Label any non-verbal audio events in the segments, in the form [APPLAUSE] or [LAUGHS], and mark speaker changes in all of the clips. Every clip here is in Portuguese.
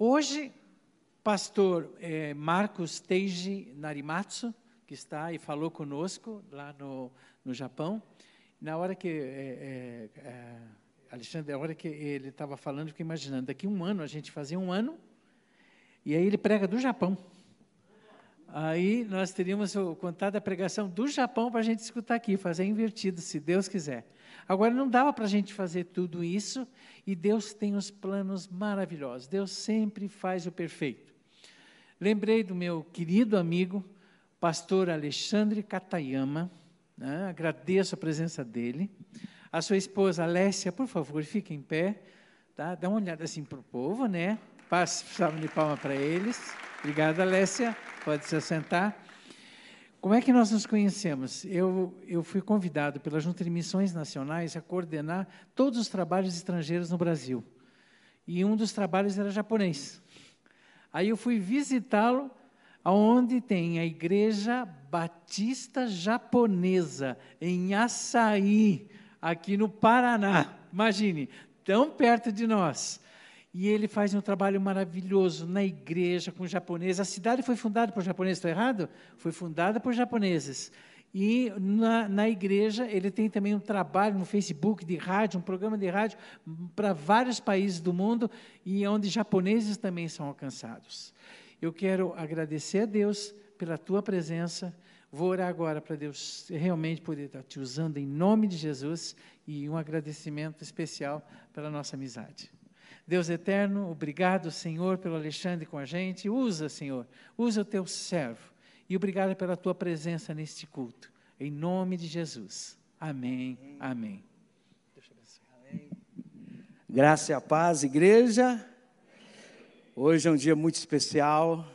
Speaker 1: Hoje, pastor é, Marcos Teiji Narimatsu, que está e falou conosco lá no, no Japão, na hora que, é, é, Alexandre, na hora que ele estava falando, eu fiquei imaginando, daqui um ano, a gente fazia um ano, e aí ele prega do Japão. Aí nós teríamos o contato da pregação do Japão para a gente escutar aqui, fazer invertido, se Deus quiser. Agora, não dava para a gente fazer tudo isso, e Deus tem os planos maravilhosos. Deus sempre faz o perfeito. Lembrei do meu querido amigo, pastor Alexandre Katayama, né? agradeço a presença dele. A sua esposa Alessia, por favor, fique em pé, tá? dá uma olhada assim para o povo, né? Passe salve de palma para eles. Obrigado, Alessia. Pode se assentar. Como é que nós nos conhecemos? Eu, eu fui convidado pela Junta de Missões Nacionais a coordenar todos os trabalhos estrangeiros no Brasil. E um dos trabalhos era japonês. Aí eu fui visitá-lo, aonde tem a Igreja Batista Japonesa, em Açaí, aqui no Paraná. Imagine, tão perto de nós. E ele faz um trabalho maravilhoso na igreja com japoneses. A cidade foi fundada por japoneses, estou errado? Foi fundada por japoneses. E na, na, igreja ele tem também um trabalho no Facebook de rádio, um programa de rádio para vários países do mundo e onde japoneses também são alcançados. Eu quero agradecer a Deus pela tua presença. Vou orar agora para Deus realmente poder estar te usando em nome de Jesus e um agradecimento especial pela nossa amizade. Deus eterno, obrigado, Senhor, pelo Alexandre com a gente. Usa, Senhor, usa o teu servo. E obrigado pela tua presença neste culto. Em nome de Jesus. Amém. Amém.
Speaker 2: Amém. Graça e a paz, igreja. Hoje é um dia muito especial,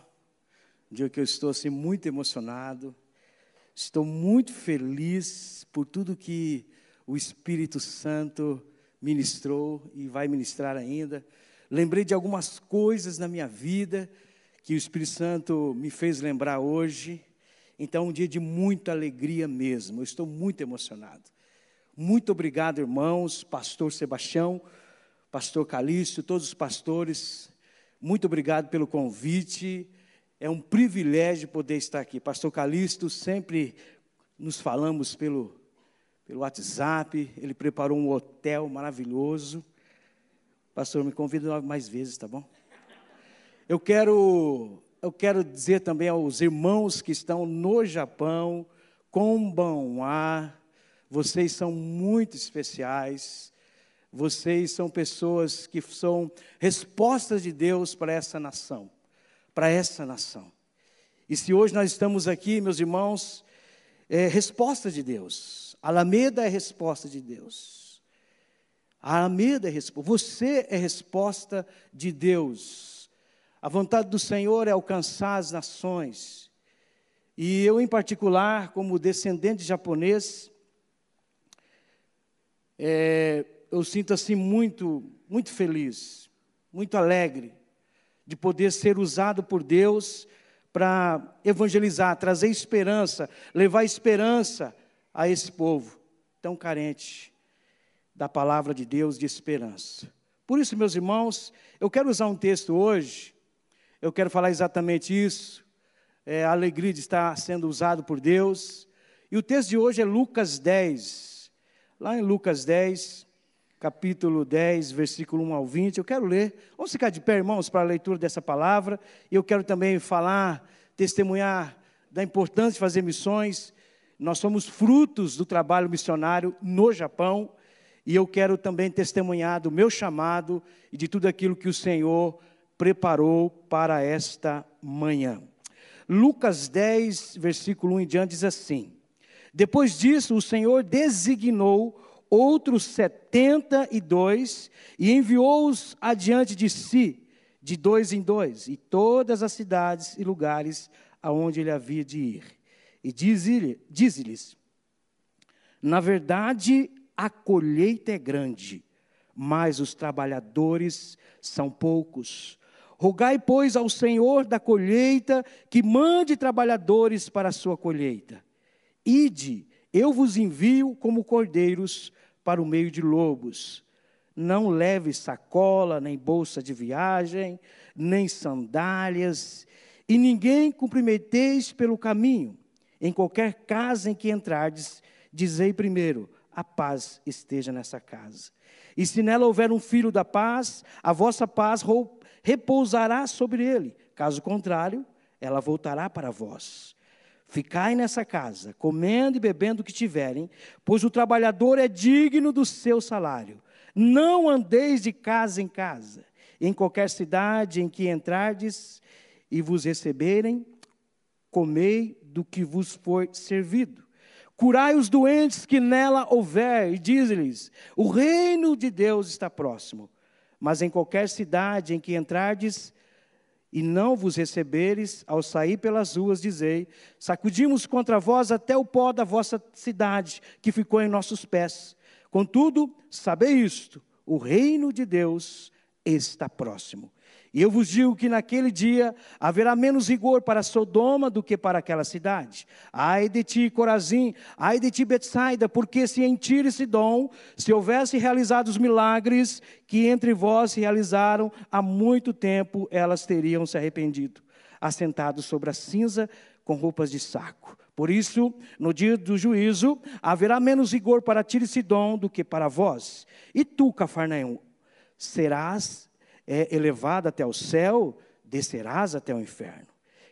Speaker 2: um dia que eu estou assim muito emocionado. Estou muito feliz por tudo que o Espírito Santo ministrou e vai ministrar ainda. Lembrei de algumas coisas na minha vida que o Espírito Santo me fez lembrar hoje. Então, um dia de muita alegria mesmo. Eu estou muito emocionado. Muito obrigado, irmãos, pastor Sebastião, pastor Calixto, todos os pastores. Muito obrigado pelo convite. É um privilégio poder estar aqui. Pastor Calixto, sempre nos falamos pelo pelo WhatsApp, ele preparou um hotel maravilhoso. Pastor, me convida mais vezes, tá bom? Eu quero, eu quero dizer também aos irmãos que estão no Japão, Konbanwa, vocês são muito especiais. Vocês são pessoas que são respostas de Deus para essa nação, para essa nação. E se hoje nós estamos aqui, meus irmãos, é resposta de Deus. Alameda é resposta de Deus. A Alameda é resposta. Você é resposta de Deus. A vontade do Senhor é alcançar as nações. E eu, em particular, como descendente japonês, é, eu sinto assim muito, muito feliz, muito alegre de poder ser usado por Deus para evangelizar, trazer esperança, levar esperança a esse povo tão carente da palavra de Deus de esperança. Por isso, meus irmãos, eu quero usar um texto hoje, eu quero falar exatamente isso, é, a alegria de estar sendo usado por Deus. E o texto de hoje é Lucas 10. Lá em Lucas 10, capítulo 10, versículo 1 ao 20. Eu quero ler. Vamos ficar de pé, irmãos, para a leitura dessa palavra. E eu quero também falar, testemunhar da importância de fazer missões nós somos frutos do trabalho missionário no Japão e eu quero também testemunhar do meu chamado e de tudo aquilo que o Senhor preparou para esta manhã. Lucas 10, versículo 1 em diante diz assim: Depois disso, o Senhor designou outros setenta e dois e enviou-os adiante de si, de dois em dois, e todas as cidades e lugares aonde ele havia de ir e diz-lhes: Na verdade, a colheita é grande, mas os trabalhadores são poucos. Rogai, pois, ao Senhor da colheita que mande trabalhadores para a sua colheita. Ide, eu vos envio como cordeiros para o meio de lobos. Não leve sacola, nem bolsa de viagem, nem sandálias, e ninguém cumprimenteis pelo caminho. Em qualquer casa em que entrardes, dizei primeiro: a paz esteja nessa casa. E se nela houver um filho da paz, a vossa paz repousará sobre ele. Caso contrário, ela voltará para vós. Ficai nessa casa, comendo e bebendo o que tiverem, pois o trabalhador é digno do seu salário. Não andeis de casa em casa. Em qualquer cidade em que entrardes e vos receberem, comei do que vos for servido. Curai os doentes que nela houver, e diz-lhes: o reino de Deus está próximo. Mas em qualquer cidade em que entrardes e não vos receberes, ao sair pelas ruas, dizei: Sacudimos contra vós até o pó da vossa cidade, que ficou em nossos pés. Contudo, sabei isto: o reino de Deus está próximo. E eu vos digo que naquele dia haverá menos rigor para Sodoma do que para aquela cidade. Ai de ti, Corazim, ai de ti, Betsaida, porque se em Tiro e Sidom se houvesse realizado os milagres que entre vós se realizaram há muito tempo, elas teriam se arrependido, assentados sobre a cinza com roupas de saco. Por isso, no dia do juízo, haverá menos rigor para Tiro e Sidom do que para vós. E tu, Cafarnaum, serás é, elevado até o céu, descerás até o inferno.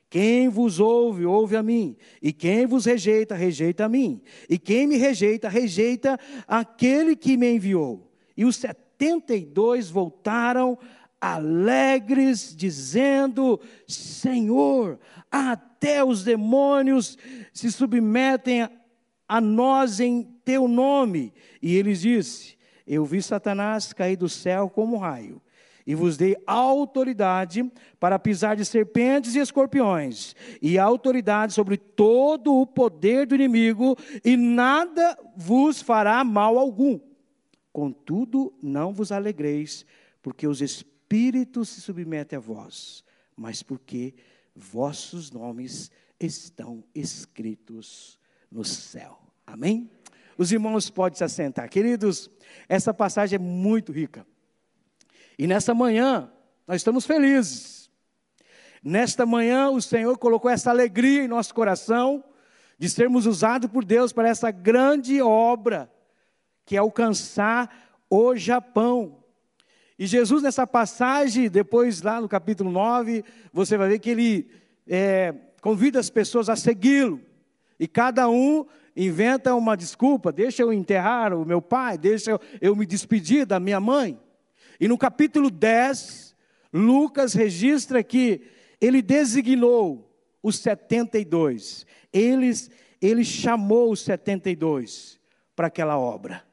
Speaker 2: Quem vos ouve, ouve a mim. E quem vos rejeita, rejeita a mim. E quem me rejeita, rejeita aquele que me enviou. E os setenta e dois voltaram alegres, dizendo: Senhor, até os demônios se submetem a nós em teu nome. E ele disse: Eu vi Satanás cair do céu como um raio, e vos dei autoridade para pisar de serpentes e escorpiões, e autoridade sobre todo o poder do inimigo, e nada vos fará mal algum. Contudo, não vos alegreis, porque os espíritos espírito se submete a vós, mas porque vossos nomes estão escritos no céu. Amém? Os irmãos podem se assentar. Queridos, essa passagem é muito rica. E nessa manhã, nós estamos felizes. Nesta manhã, o Senhor colocou essa alegria em nosso coração de sermos usados por Deus para essa grande obra, que é alcançar o Japão. E Jesus, nessa passagem, depois lá no capítulo 9, você vai ver que ele é, convida as pessoas a segui-lo. E cada um inventa uma desculpa: deixa eu enterrar o meu pai, deixa eu, eu me despedir da minha mãe. E no capítulo 10, Lucas registra que ele designou os 72. Eles, ele chamou os 72 para aquela obra.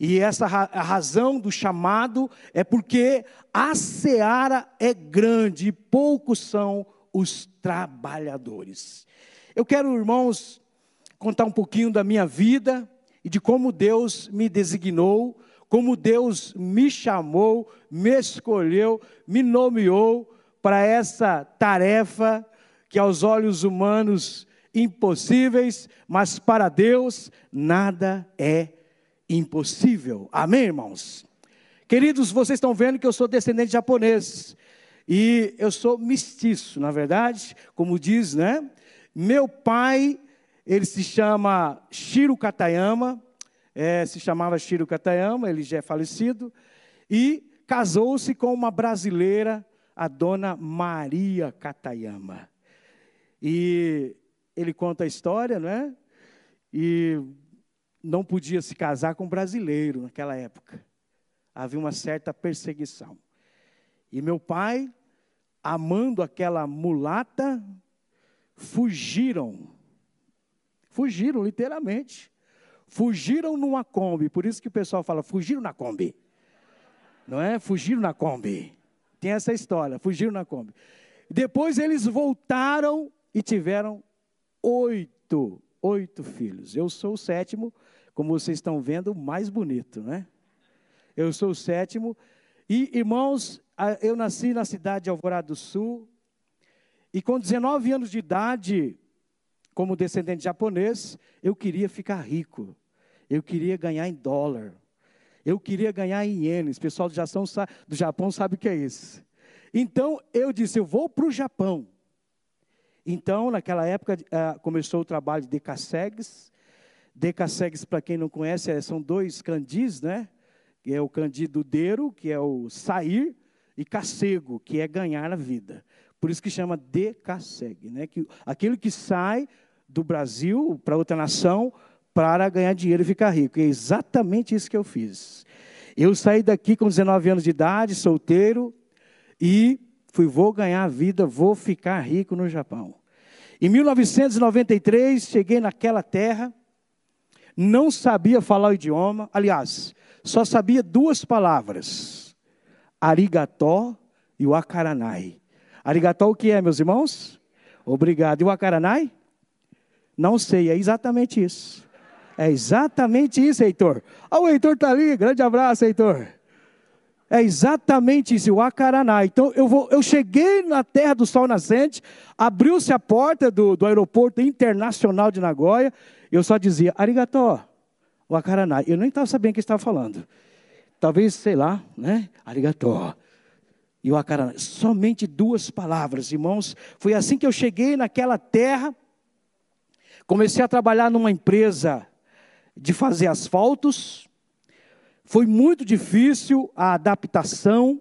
Speaker 2: E essa a razão do chamado é porque a seara é grande e poucos são os trabalhadores. Eu quero, irmãos, contar um pouquinho da minha vida e de como Deus me designou, como Deus me chamou, me escolheu, me nomeou para essa tarefa que aos olhos humanos impossíveis, mas para Deus nada é impossível. Amém, irmãos? Queridos, vocês estão vendo que eu sou descendente de japonês. E eu sou mestiço, na verdade, como diz, né? Meu pai, ele se chama Shiro Katayama, é, se chamava Shiro Katayama, ele já é falecido, e casou-se com uma brasileira, a dona Maria Katayama. E ele conta a história, né? E não podia se casar com brasileiro naquela época. Havia uma certa perseguição. E meu pai, amando aquela mulata, fugiram. Fugiram, literalmente. Fugiram numa Kombi. Por isso que o pessoal fala, fugiram na Kombi. Não é? Fugiram na Kombi. Tem essa história, fugiram na Kombi. Depois eles voltaram e tiveram oito, oito filhos. Eu sou o sétimo, como vocês estão vendo, mais bonito, né? Eu sou o sétimo. E, irmãos, eu nasci na cidade de Alvorada do Sul. E com 19 anos de idade, como descendente japonês, eu queria ficar rico. Eu queria ganhar em dólar. Eu queria ganhar em ienes. O pessoal do Japão, sabe o que é isso. Então eu disse: eu vou para o Japão. Então, naquela época, uh, começou o trabalho de Decassegues. Decassegues, para quem não conhece, é, são dois candis, né? É o candidudeiro, que é o sair, e cacego, que é ganhar a vida. Por isso que chama Decassegue, né? Que, aquele que sai do Brasil para outra nação para ganhar dinheiro e ficar rico. E é exatamente isso que eu fiz. Eu saí daqui com 19 anos de idade, solteiro, e fui, vou ganhar a vida, vou ficar rico no Japão. Em 1993, cheguei naquela terra, não sabia falar o idioma, aliás, só sabia duas palavras: arigató e o akaranai. Arigató o que é, meus irmãos? Obrigado. E o akaranai? Não sei, é exatamente isso. É exatamente isso, Heitor. Ah, o Heitor está ali, grande abraço, Heitor. É exatamente isso, o Acaraná. Então eu, vou, eu cheguei na terra do sol nascente, abriu-se a porta do, do aeroporto internacional de Nagoya, eu só dizia, arigató, o Acaraná. Eu nem estava sabendo o que estava falando. Talvez, sei lá, né? Arigató. E o Acaraná. Somente duas palavras, irmãos. Foi assim que eu cheguei naquela terra. Comecei a trabalhar numa empresa de fazer asfaltos. Foi muito difícil a adaptação.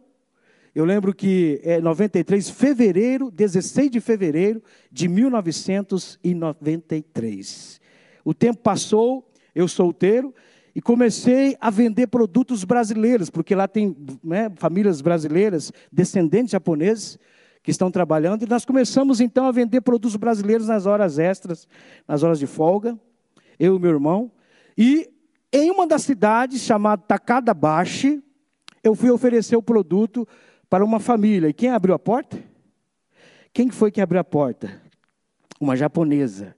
Speaker 2: Eu lembro que é 93, fevereiro, 16 de fevereiro de 1993. O tempo passou, eu solteiro, e comecei a vender produtos brasileiros, porque lá tem né, famílias brasileiras, descendentes japoneses, que estão trabalhando, e nós começamos então a vender produtos brasileiros nas horas extras, nas horas de folga, eu e meu irmão. E em uma das cidades, chamada Takadabashi, eu fui oferecer o produto para uma família. E quem abriu a porta? Quem foi que abriu a porta? Uma japonesa.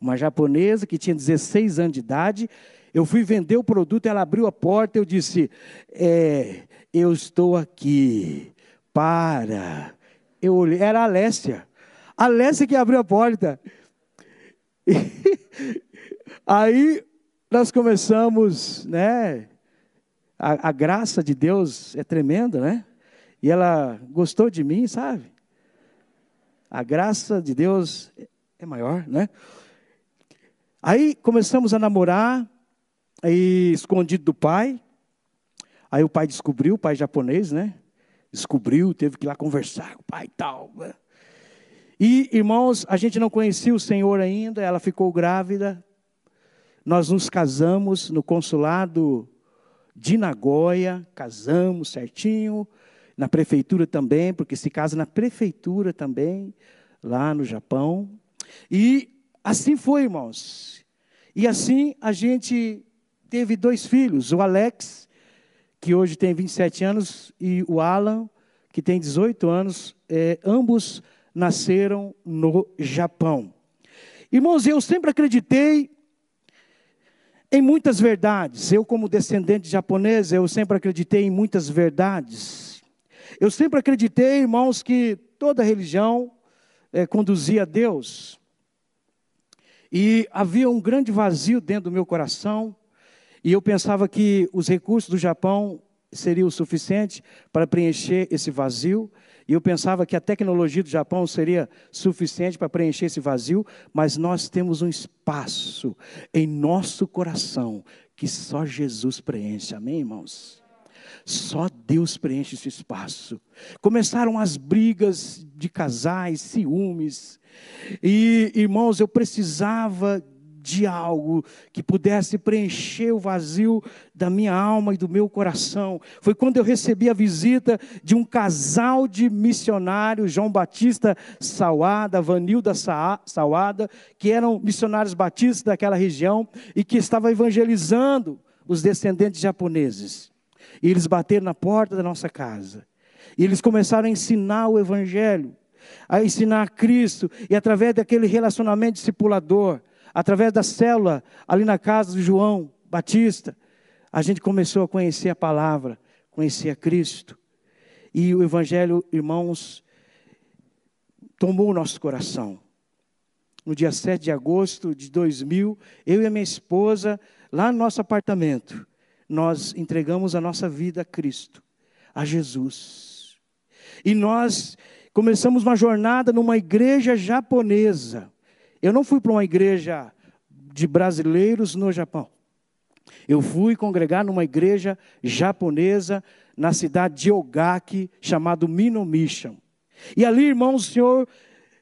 Speaker 2: Uma japonesa que tinha 16 anos de idade. Eu fui vender o produto, ela abriu a porta, eu disse: é, Eu estou aqui para. Eu olhei, era a Alessia. A Alessia que abriu a porta. [LAUGHS] Aí nós começamos, né? A, a, graça de Deus é tremenda, né? E ela gostou de mim, sabe? A graça de Deus é maior, né? Aí começamos a namorar, aí escondido do pai. Aí o pai descobriu, o pai japonês, né? Descobriu, teve que ir lá conversar com o pai e tal. Né? E, irmãos, a gente não conhecia o Senhor ainda, ela ficou grávida, nós nos casamos no consulado de Nagoya, casamos certinho, na prefeitura também, porque se casa na prefeitura também, lá no Japão. E assim foi, irmãos. E assim a gente teve dois filhos, o Alex, que hoje tem 27 anos, e o Alan, que tem 18 anos, é, ambos nasceram no Japão. Irmãos, eu sempre acreditei em muitas verdades. Eu, como descendente japonês, eu sempre acreditei em muitas verdades. Eu sempre acreditei, irmãos, que toda religião é, conduzia a Deus. E havia um grande vazio dentro do meu coração, e eu pensava que os recursos do Japão seriam o suficiente para preencher esse vazio. E eu pensava que a tecnologia do Japão seria suficiente para preencher esse vazio, mas nós temos um espaço em nosso coração que só Jesus preenche. Amém, irmãos? Só Deus preenche esse espaço. Começaram as brigas de casais, ciúmes. E, irmãos, eu precisava de algo que pudesse preencher o vazio da minha alma e do meu coração. Foi quando eu recebi a visita de um casal de missionários, João Batista Sauada, Vanilda Sauada, que eram missionários batistas daquela região e que estavam evangelizando os descendentes japoneses. E eles bateram na porta da nossa casa. E eles começaram a ensinar o evangelho a ensinar a Cristo, e através daquele relacionamento discipulador, através da célula, ali na casa do João Batista, a gente começou a conhecer a palavra, conhecer a Cristo. E o Evangelho, irmãos, tomou o nosso coração. No dia 7 de agosto de 2000, eu e a minha esposa, lá no nosso apartamento, nós entregamos a nossa vida a Cristo, a Jesus. E nós começamos uma jornada numa igreja japonesa. Eu não fui para uma igreja de brasileiros no Japão. Eu fui congregar numa igreja japonesa na cidade de Ogaki, chamado Minomission. E ali, irmãos, o Senhor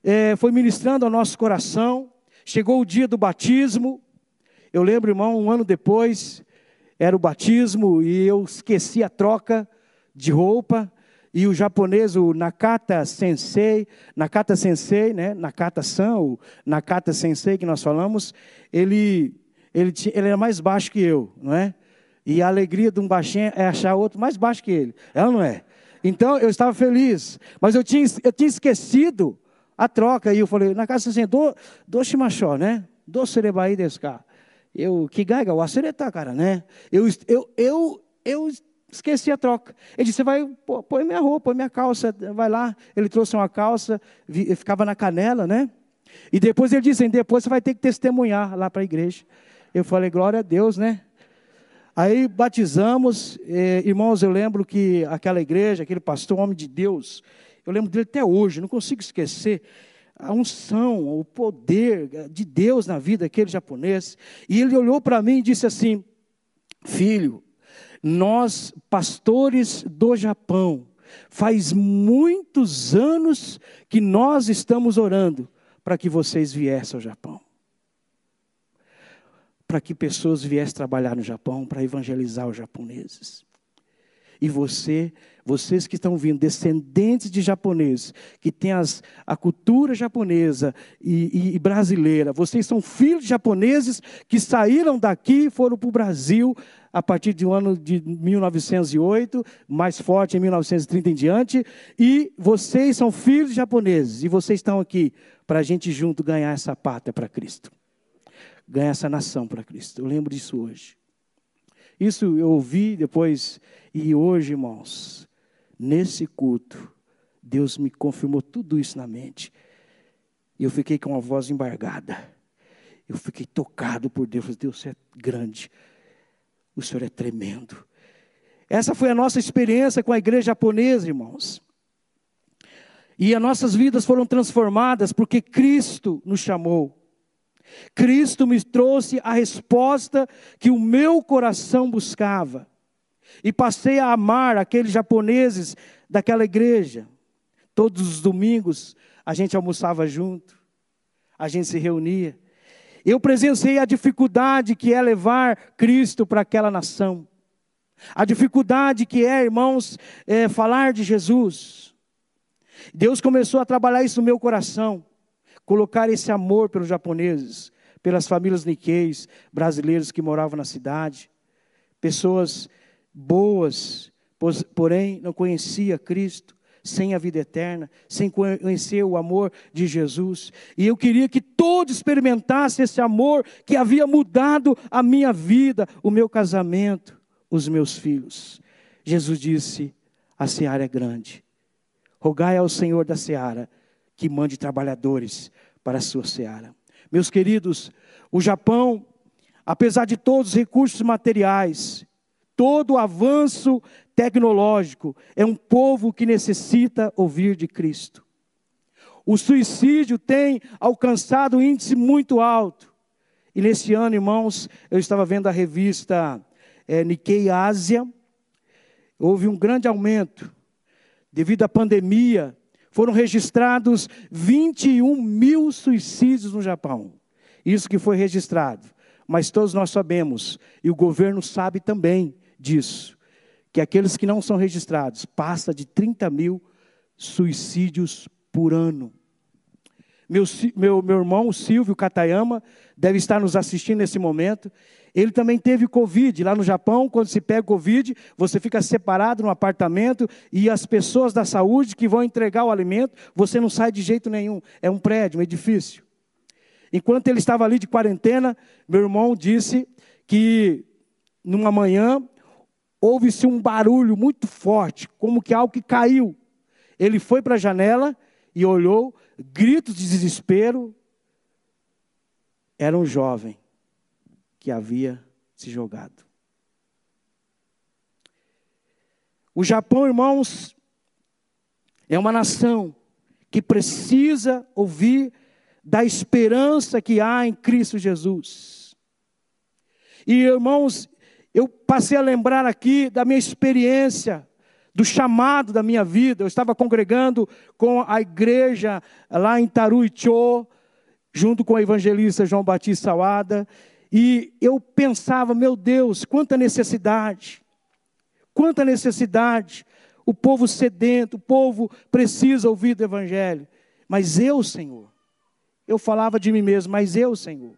Speaker 2: é, foi ministrando ao nosso coração. Chegou o dia do batismo. Eu lembro, irmão, um ano depois, era o batismo e eu esqueci a troca de roupa. E o japonês, o Nakata Sensei, Nakata Sensei, né? Nakata-san, o Nakata Sensei que nós falamos, ele, ele, ele era mais baixo que eu, não é? E a alegria de um baixinho é achar outro mais baixo que ele. É ou não é? Então eu estava feliz, mas eu tinha, eu tinha esquecido a troca. E eu falei, na casa assim, do, do shimashou, né? Do serebai desu ka. Eu, que gaiga, o acereta, cara, né? Eu, eu, eu, eu Esqueci a troca. Ele disse: vai, põe minha roupa, põe minha calça, vai lá. Ele trouxe uma calça, ficava na canela, né? E depois ele disse: Depois você vai ter que testemunhar lá para a igreja. Eu falei: Glória a Deus, né? Aí batizamos, eh, irmãos. Eu lembro que aquela igreja, aquele pastor, homem de Deus, eu lembro dele até hoje, não consigo esquecer a unção, o poder de Deus na vida daquele japonês. E ele olhou para mim e disse assim: Filho, nós, pastores do Japão, faz muitos anos que nós estamos orando para que vocês viessem ao Japão. Para que pessoas viessem trabalhar no Japão, para evangelizar os japoneses. E você, vocês que estão vindo, descendentes de japoneses, que têm as, a cultura japonesa e, e, e, brasileira, vocês são filhos de japoneses que saíram daqui e foram para o Brasil a partir do ano de 1908, mais forte em 1930 em diante, e vocês são filhos japoneses, e vocês estão aqui para a gente junto ganhar essa pátria para Cristo, ganhar essa nação para Cristo. Eu lembro disso hoje. Isso eu ouvi depois, e hoje, irmãos, nesse culto, Deus me confirmou tudo isso na mente. E eu fiquei com a voz embargada. Eu fiquei tocado por Deus. Deus é grande. O Senhor é tremendo. Essa foi a nossa experiência com a igreja japonesa, irmãos. E as nossas vidas foram transformadas porque Cristo nos chamou. Cristo me trouxe a resposta que o meu coração buscava. E passei a amar aqueles japoneses daquela igreja. Todos os domingos a gente almoçava junto, a gente se reunia. Eu presenciei a dificuldade que é levar Cristo para aquela nação. A dificuldade que é, irmãos, é falar de Jesus. Deus começou a trabalhar isso no meu coração, colocar esse amor pelos japoneses, pelas famílias niqueis, brasileiros que moravam na cidade, pessoas boas, porém não conhecia Cristo sem a vida eterna, sem conhecer o amor de Jesus. E eu queria que todos experimentassem esse amor que havia mudado a minha vida, o meu casamento, os meus filhos. Jesus disse: a seara é grande. Rogai ao Senhor da seara que mande trabalhadores para a sua seara. Meus queridos, o Japão, apesar de todos os recursos materiais, todo o avanço tecnológico, é um povo que necessita ouvir de Cristo. O suicídio tem alcançado um índice muito alto. E nesse ano, irmãos, eu estava vendo a revista é, Nikkei Ásia, houve um grande aumento. Devido à pandemia, foram registrados 21 mil suicídios no Japão. Isso que foi registrado. Mas todos nós sabemos, e o governo sabe também disso, que aqueles que não são registrados passa de 30 mil suicídios por ano. Meu, meu, meu irmão Silvio Katayama deve estar nos assistindo nesse momento. Ele também teve Covid. Lá no Japão, quando se pega Covid, você fica separado no apartamento e as pessoas da saúde que vão entregar o alimento, você não sai de jeito nenhum. É um prédio, um edifício. Enquanto ele estava ali de quarentena, meu irmão disse que numa manhã houve-se um barulho muito forte, como que algo que caiu. Ele foi para a janela e olhou, gritos de desespero. Era um jovem que havia se jogado. O Japão, irmãos, é uma nação que precisa ouvir da esperança que há em Cristo Jesus. E irmãos, eu passei a lembrar aqui da minha experiência, do chamado da minha vida. Eu estava congregando com a igreja lá em Taruichô, junto com o evangelista João Batista Salada, e eu pensava, meu Deus, quanta necessidade, quanta necessidade. O povo sedento, o povo precisa ouvir do evangelho. Mas eu, Senhor, eu falava de mim mesmo, mas eu, Senhor,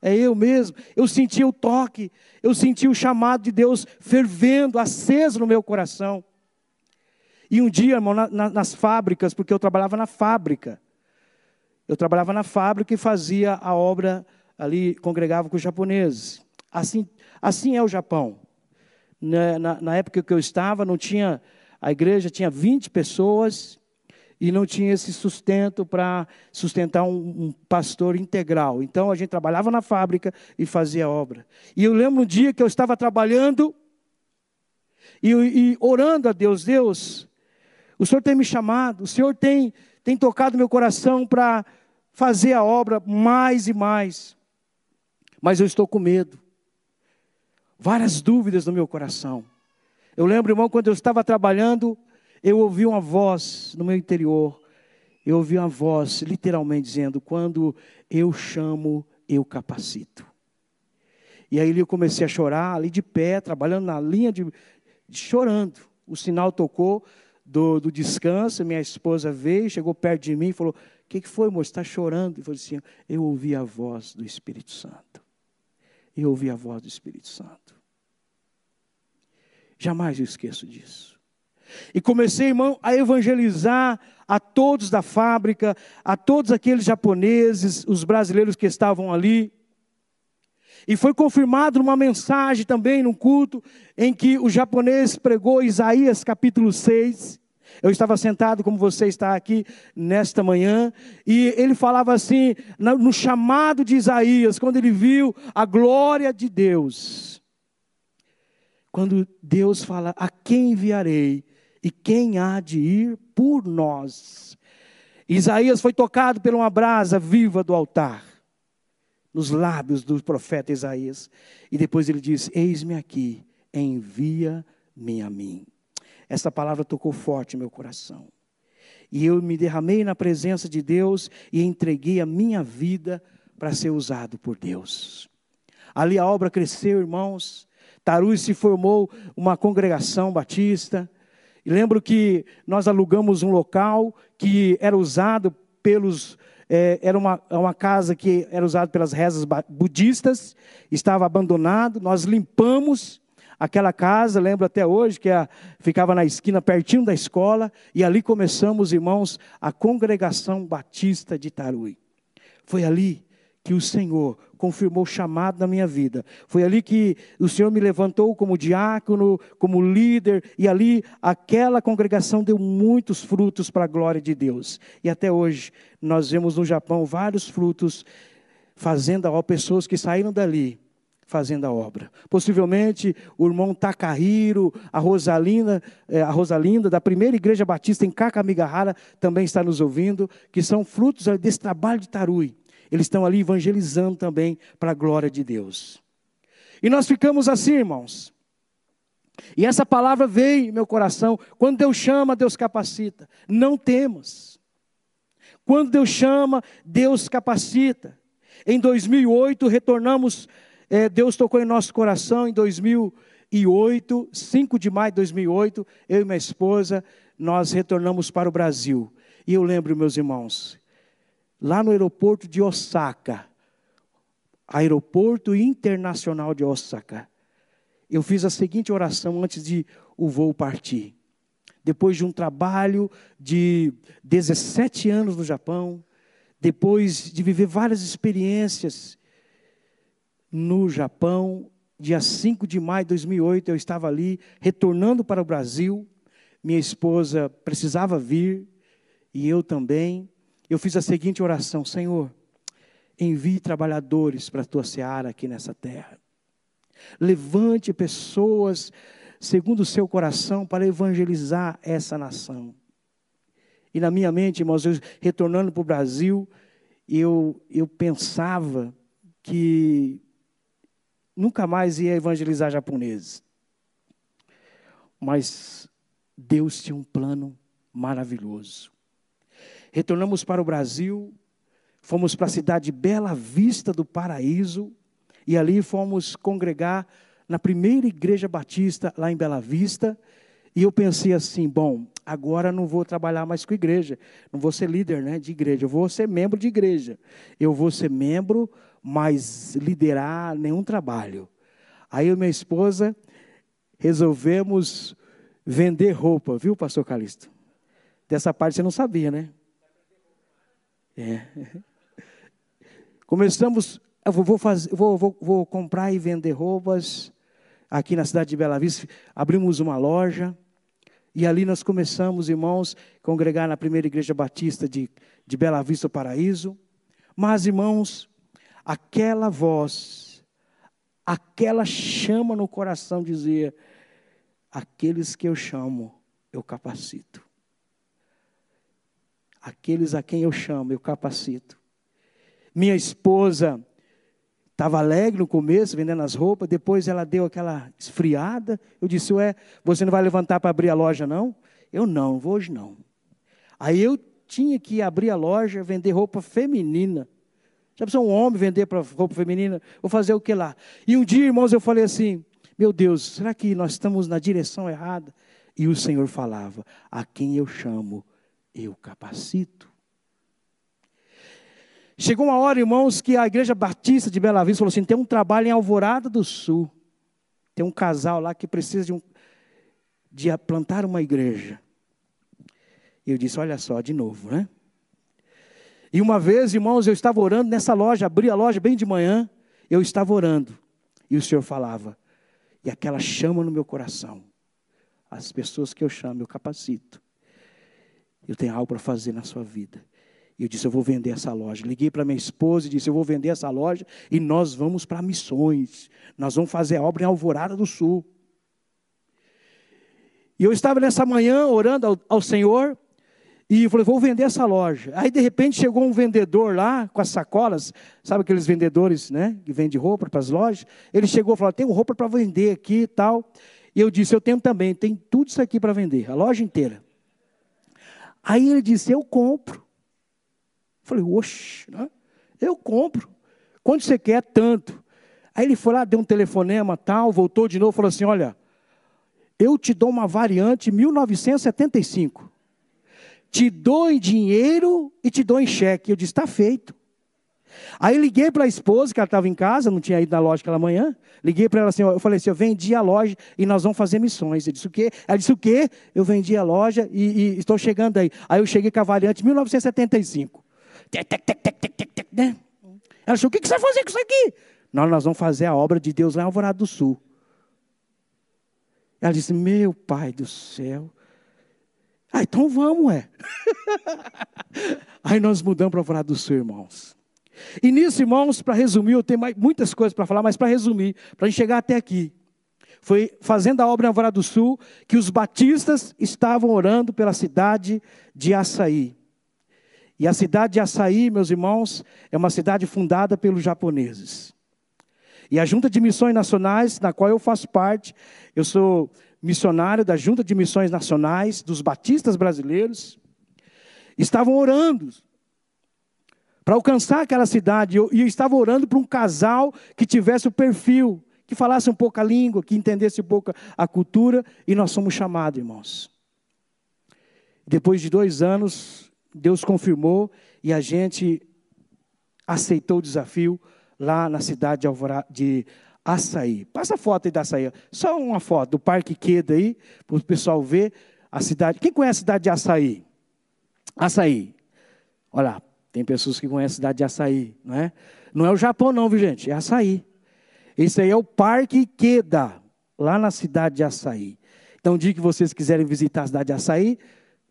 Speaker 2: é eu mesmo. Eu senti o toque, eu senti o chamado de Deus fervendo, aceso no meu coração. E um dia, irmão, na, na, nas fábricas, porque eu trabalhava na fábrica, eu trabalhava na fábrica e fazia a obra ali, congregava com os japoneses. Assim, assim é o Japão. Na, na, na época que eu estava, não tinha, a igreja tinha 20 pessoas, e não tinha esse sustento para sustentar um, um, pastor integral. Então a gente trabalhava na fábrica e fazia obra. E eu lembro um dia que eu estava trabalhando e, e orando a Deus, Deus, o Senhor tem me chamado, o Senhor tem, tem tocado meu coração para fazer a obra mais e mais. Mas eu estou com medo. Várias dúvidas no meu coração. Eu lembro, irmão, quando eu estava trabalhando, eu ouvi uma voz no meu interior, eu ouvi uma voz literalmente dizendo: quando eu chamo, eu capacito. E aí eu comecei a chorar, ali de pé, trabalhando na linha de. chorando. O sinal tocou do, do descanso, minha esposa veio, chegou perto de mim e falou: O que, que foi, moço? Está chorando? E falou assim: Eu ouvi a voz do Espírito Santo. Eu ouvi a voz do Espírito Santo. Jamais eu esqueço disso. E comecei, irmão, a evangelizar a todos da fábrica, a todos aqueles japoneses, os brasileiros que estavam ali. E foi confirmado numa mensagem também, num culto, em que o japonês pregou Isaías capítulo 6. Eu estava sentado, como você está aqui nesta manhã, e ele falava assim, no chamado de Isaías, quando ele viu a glória de Deus. Quando Deus fala: A quem enviarei? E quem há de ir por nós? Isaías foi tocado por uma brasa viva do altar, nos lábios do profeta Isaías. E depois ele diz: Eis-me aqui, envia-me a mim. Essa palavra tocou forte meu coração. E eu me derramei na presença de Deus e entreguei a minha vida para ser usado por Deus. Ali a obra cresceu, irmãos. Tarus se formou uma congregação batista. E lembro que nós alugamos um local que era usado pelos. É, era uma, uma casa que era usada pelas rezas budistas, estava abandonado. Nós limpamos aquela casa, lembro até hoje, que a, ficava na esquina pertinho da escola, e ali começamos, irmãos, a congregação batista de Tarui. Foi ali que o Senhor confirmou o chamado na minha vida. Foi ali que o Senhor me levantou como diácono, como líder, e ali aquela congregação deu muitos frutos para a glória de Deus. E até hoje nós vemos no Japão vários frutos fazendo a obra, pessoas que saíram dali fazendo a obra. Possivelmente o irmão Takahiro, a Rosalinda, eh, a Rosalinda da primeira igreja batista em Kakamigahara também está nos ouvindo, que são frutos desse trabalho de Tarui. Eles estão ali evangelizando também para a glória de Deus. E nós ficamos assim, irmãos. E essa palavra veio em meu coração. Quando Deus chama, Deus capacita. Não temos. Quando Deus chama, Deus capacita. Em 2008, retornamos, é, Deus tocou em nosso coração em 2008, 5 de maio de 2008, eu e minha esposa, nós retornamos para o Brasil. E eu lembro, meus irmãos, lá no aeroporto de Osaka, aeroporto internacional de Osaka, eu fiz a seguinte oração antes de o voo partir. Depois de um trabalho de 17 anos no Japão, depois de viver várias experiências no Japão, dia 5 de maio de 2008, eu estava ali, retornando para o Brasil. Minha esposa precisava vir, e eu também eu fiz a seguinte oração: Senhor, envie trabalhadores para a tua seara aqui nessa terra. Levante pessoas segundo o seu coração para evangelizar essa nação. E na minha mente, irmãos, eu, retornando para o Brasil, eu, eu pensava que nunca mais ia evangelizar japoneses. Mas Deus tinha um plano maravilhoso. Retornamos para o Brasil, fomos para a cidade de Bela Vista do Paraíso, e ali fomos congregar na primeira igreja batista lá em Bela Vista. E eu pensei assim: bom, agora não vou trabalhar mais com igreja, não vou ser líder né, de igreja, eu vou ser membro de igreja. Eu vou ser membro, mas liderar nenhum trabalho. Aí eu e minha esposa resolvemos vender roupa, viu, pastor Calixto? Dessa parte você não sabia, né? É. Começamos vou, fazer, vou, vou, vou comprar e vender roupas aqui na cidade de Bela Vista. Abrimos uma loja e ali nós começamos, irmãos, congregar na primeira igreja batista de, de Bela Vista, Paraíso. Mas, irmãos, aquela voz, aquela chama no coração dizia: aqueles que eu chamo, eu capacito. Aqueles a quem eu chamo, eu capacito. Minha esposa Estava alegre no começo, vendendo as roupas, depois ela deu aquela esfriada. Eu disse, ué, você não vai levantar para abrir a loja, não? Eu não, vou hoje não. Aí eu tinha que abrir a loja, vender roupa feminina. Já pensou um homem vender para roupa feminina? Vou fazer o que lá? E um dia, irmãos, eu falei assim: meu Deus, será que nós estamos na direção errada? E o Senhor falava: a quem eu chamo, eu capacito. Chegou uma hora, irmãos, que a igreja batista de Bela Vista falou assim: tem um trabalho em Alvorada do Sul. Tem um casal lá que precisa de, um, de plantar uma igreja. E eu disse: olha só, de novo, né? E uma vez, irmãos, eu estava orando nessa loja, abri a loja bem de manhã, eu estava orando. E o Senhor falava, e aquela chama no meu coração. As pessoas que eu chamo, eu capacito. Eu tenho algo para fazer na sua vida. E eu disse: Eu vou vender essa loja. Liguei para minha esposa e disse: Eu vou vender essa loja e nós vamos para missões. Nós vamos fazer a obra em Alvorada do Sul. E eu estava nessa manhã orando ao, ao Senhor e falei: Vou vender essa loja. Aí de repente chegou um vendedor lá com as sacolas, sabe aqueles vendedores, né, que vendem roupa para as lojas? Ele chegou e falou: Tenho roupa para vender aqui e tal. E eu disse: Eu tenho também, tem tudo isso aqui para vender, a loja inteira. Aí ele disse: Eu compro. Falei, oxe, né? eu compro. Quanto você quer? Tanto. Aí ele foi lá, deu um telefonema, tal, voltou de novo, falou assim: olha, eu te dou uma variante 1975. Te dou em dinheiro e te dou em cheque. Eu disse, está feito. Aí liguei para a esposa, que ela estava em casa, não tinha ido na loja aquela manhã. Liguei para ela assim, eu falei assim, eu vendi a loja e nós vamos fazer missões. Ele disse o quê? Ela disse o quê? Eu vendi a loja e, e estou chegando aí. Aí eu cheguei com a variante 1975. Né? Ela achou, o que você vai fazer com isso aqui? Nós, nós vamos fazer a obra de Deus lá em Alvorada do Sul. Ela disse, meu pai do céu. Ah, então vamos, é. [LAUGHS] Aí nós mudamos para Alvorada do Sul, irmãos. E nisso, irmãos, para resumir, eu tenho muitas coisas para falar, mas para resumir, para a gente chegar até aqui. Foi fazendo a obra em Alvorada do Sul que os batistas estavam orando pela cidade de Açaí. E a cidade de Açaí, meus irmãos, é uma cidade fundada pelos japoneses. E a Junta de Missões Nacionais, na qual eu faço parte, eu sou missionário da Junta de Missões Nacionais dos Batistas Brasileiros, estavam orando para alcançar aquela cidade. E eu estava orando para um casal que tivesse o perfil, que falasse um pouco a língua, que entendesse um pouco a cultura, e nós somos chamados, irmãos. Depois de dois anos, Deus confirmou e a gente aceitou o desafio lá na cidade de, Alvorada, de Açaí. Passa a foto aí da Açaí. Só uma foto do Parque Queda aí, para o pessoal ver a cidade. Quem conhece a cidade de Açaí? Açaí. Olha, tem pessoas que conhecem a cidade de Açaí, não é? Não é o Japão não, viu gente? É Açaí. Esse aí é o Parque Queda, lá na cidade de Açaí. Então, o dia que vocês quiserem visitar a cidade de Açaí,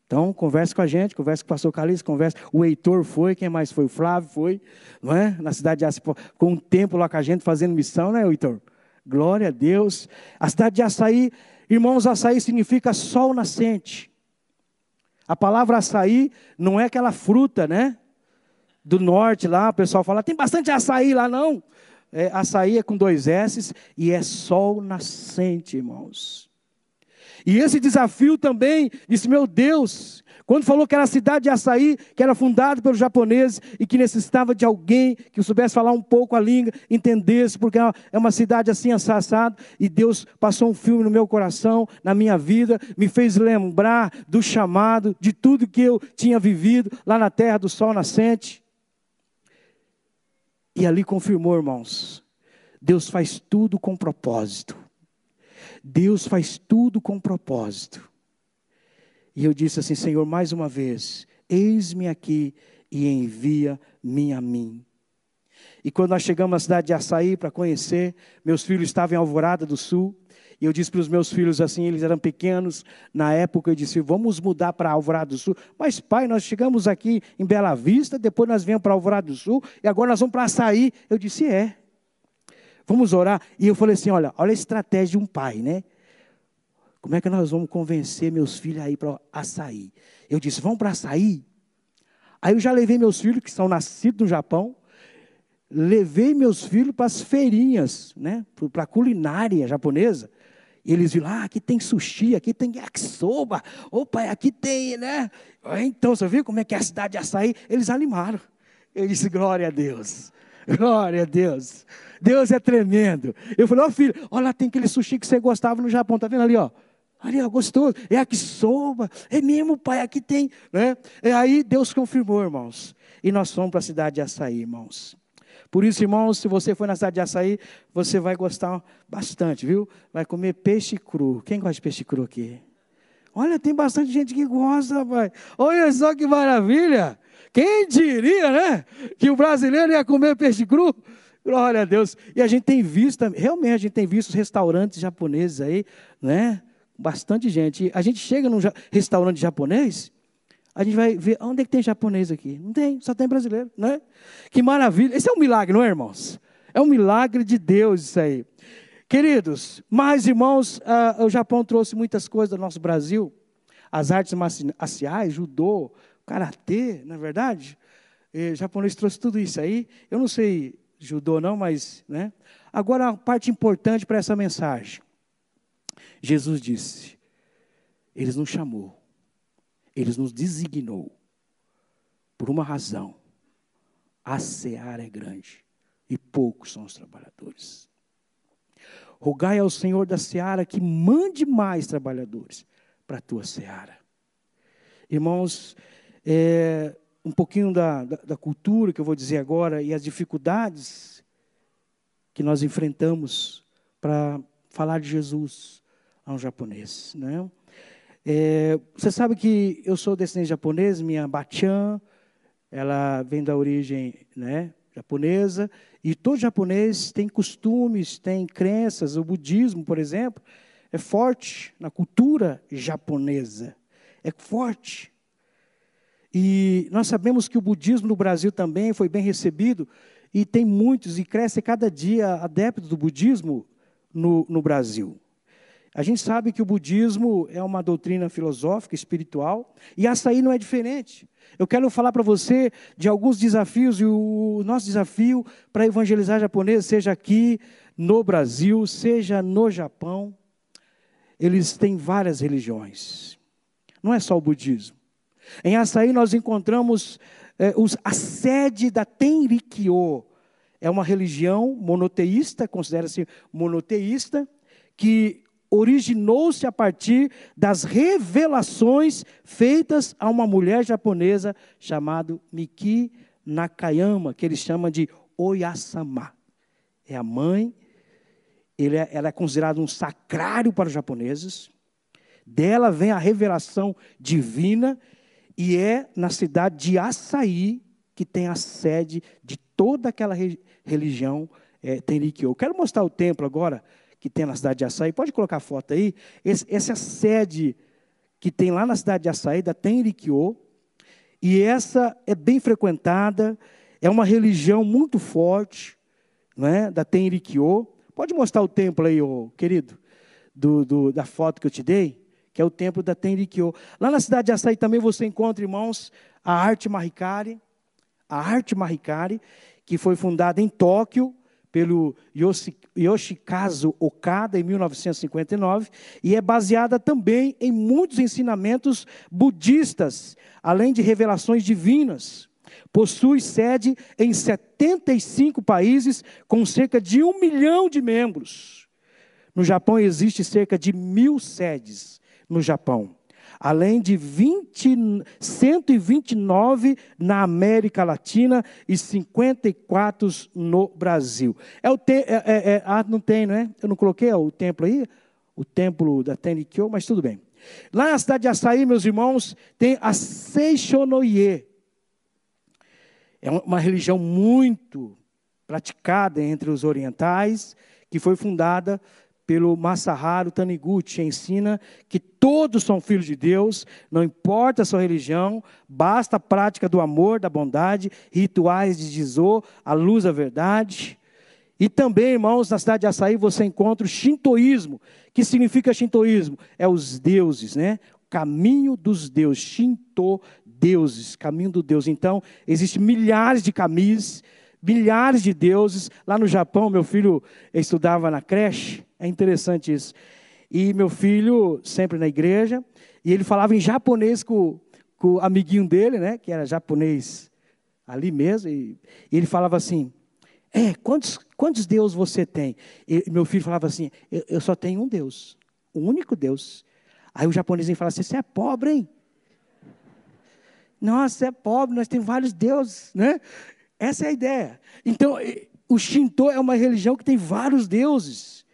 Speaker 2: então, converse com a gente, converse com o pastor Calixto, converse. O Heitor foi, quem mais foi? O Flávio foi, não é? Na cidade de Açaí, ficou um tempo lá com a gente fazendo missão, né, Heitor? Glória a Deus. A cidade de Açaí, Irmãos, açaí significa sol nascente. A palavra açaí não é aquela fruta, né? Do norte lá, o pessoal fala, tem bastante açaí lá, não. É, açaí é com dois S e é sol nascente, irmãos. E esse desafio também, disse, meu Deus, quando falou que era a cidade de Açaí, que era fundada pelos japoneses e que necessitava de alguém que soubesse falar um pouco a língua, entendesse, porque é uma cidade assim assassada, e Deus passou um filme no meu coração, na minha vida, me fez lembrar do chamado, de tudo que eu tinha vivido lá na terra do sol nascente. E ali confirmou, irmãos, Deus faz tudo com propósito. Deus faz tudo com propósito. E eu disse assim: Senhor, mais uma vez, eis-me aqui e envia-me a mim. E quando nós chegamos à cidade de Açaí para conhecer, meus filhos estavam em Alvorada do Sul. E eu disse para os meus filhos assim, eles eram pequenos na época, eu disse: vamos mudar para Alvorada do Sul. Mas, pai, nós chegamos aqui em Bela Vista, depois nós viemos para Alvorada do Sul, e agora nós vamos para Açaí. Eu disse: é. Vamos orar. E eu falei assim: olha, olha a estratégia de um pai, né? Como é que nós vamos convencer meus filhos a ir para açaí? Eu disse, vamos para açaí? Aí eu já levei meus filhos, que são nascidos no Japão, levei meus filhos para as feirinhas, né? para a culinária japonesa. E eles viram, ah, aqui tem sushi, aqui tem yakisoba, opa, aqui tem, né? Então, você viu como é que é a cidade de açaí? Eles animaram. Eu disse, glória a Deus. Glória a Deus. Deus é tremendo. Eu falei, ó oh, filho, olha lá tem aquele sushi que você gostava no Japão, tá vendo ali, ó? Ali, ó, gostoso. É aqui soba. É mesmo, pai, aqui tem. Né? E aí Deus confirmou, irmãos. E nós fomos para a cidade de Açaí, irmãos. Por isso, irmãos, se você for na cidade de Açaí, você vai gostar bastante, viu? Vai comer peixe cru. Quem gosta de peixe cru aqui? Olha, tem bastante gente que gosta, pai. Olha só que maravilha. Quem diria, né? Que o brasileiro ia comer peixe cru? Glória a Deus. E a gente tem visto, realmente a gente tem visto restaurantes japoneses aí, né? bastante gente. A gente chega num restaurante japonês, a gente vai ver onde é que tem japonês aqui. Não tem, só tem brasileiro, né? Que maravilha. Esse é um milagre, não é, irmãos? É um milagre de Deus isso aí. Queridos, mas irmãos, uh, o Japão trouxe muitas coisas do nosso Brasil. As artes marciais, judô, karatê, na é verdade. E, o japonês trouxe tudo isso aí. Eu não sei judô não, mas, né? Agora a parte importante para essa mensagem. Jesus disse: Ele nos chamou, Ele nos designou, por uma razão. A seara é grande e poucos são os trabalhadores. Rogai ao Senhor da seara que mande mais trabalhadores para a tua seara. Irmãos, é, um pouquinho da, da, da cultura que eu vou dizer agora e as dificuldades que nós enfrentamos para falar de Jesus a um japonês. Né? É, você sabe que eu sou descendente japonês, minha Bachan, ela vem da origem né, japonesa, e todo japonês tem costumes, tem crenças. O budismo, por exemplo, é forte na cultura japonesa. É forte. E nós sabemos que o budismo no Brasil também foi bem recebido, e tem muitos, e cresce cada dia adeptos do budismo no, no Brasil. A gente sabe que o budismo é uma doutrina filosófica, espiritual, e açaí não é diferente. Eu quero falar para você de alguns desafios, e o nosso desafio para evangelizar japonês, seja aqui no Brasil, seja no Japão, eles têm várias religiões. Não é só o budismo. Em açaí nós encontramos é, os, a sede da Tenrikyo. É uma religião monoteísta, considera-se monoteísta, que originou-se a partir das revelações feitas a uma mulher japonesa chamada Miki Nakayama, que eles chamam de Oyasama. É a mãe, é, ela é considerada um sacrário para os japoneses. Dela vem a revelação divina e é na cidade de Açaí que tem a sede de toda aquela religião é, Tenrikyo. Eu quero mostrar o templo agora que tem na cidade de Açaí. Pode colocar a foto aí. Esse, essa é a sede que tem lá na cidade de Açaí, da Tenrikyo. E essa é bem frequentada, é uma religião muito forte, não é? da Tenrikyo. Pode mostrar o templo aí, ô, querido, do, do, da foto que eu te dei, que é o templo da Tenrikyo. Lá na cidade de Açaí também você encontra, irmãos, a arte Mahikari, a arte Mahikari, que foi fundada em Tóquio pelo Yoshikazu Okada em 1959 e é baseada também em muitos ensinamentos budistas, além de revelações divinas. Possui sede em 75 países, com cerca de um milhão de membros. No Japão existe cerca de mil sedes no Japão, além de 20, 129 na América Latina e 54 no Brasil. É o te, é, é, é, ah, não tem, não é? Eu não coloquei o templo aí, o templo da Tenikyo, mas tudo bem. Lá na cidade de Açaí, meus irmãos, tem a Seishonoye. É uma religião muito praticada entre os orientais, que foi fundada pelo Masaharu Taniguchi, ensina que todos são filhos de Deus, não importa a sua religião, basta a prática do amor, da bondade, rituais de Jizô, a luz da verdade. E também, irmãos, na cidade de Açaí você encontra o shintoísmo. que significa shintoísmo? É os deuses, né? Caminho dos deuses, Shinto, deuses, caminho do Deus. Então, existem milhares de caminhos, milhares de deuses. Lá no Japão, meu filho estudava na creche, é interessante isso. E meu filho, sempre na igreja, e ele falava em japonês com, com o amiguinho dele, né, que era japonês ali mesmo, e, e ele falava assim: É, quantos, quantos deuses você tem? E meu filho falava assim: eu, eu só tenho um Deus, o um único Deus. Aí o japonês falava assim: Você é pobre, hein? Nossa, você é pobre, nós temos vários deuses, né? Essa é a ideia. Então, o Shinto é uma religião que tem vários deuses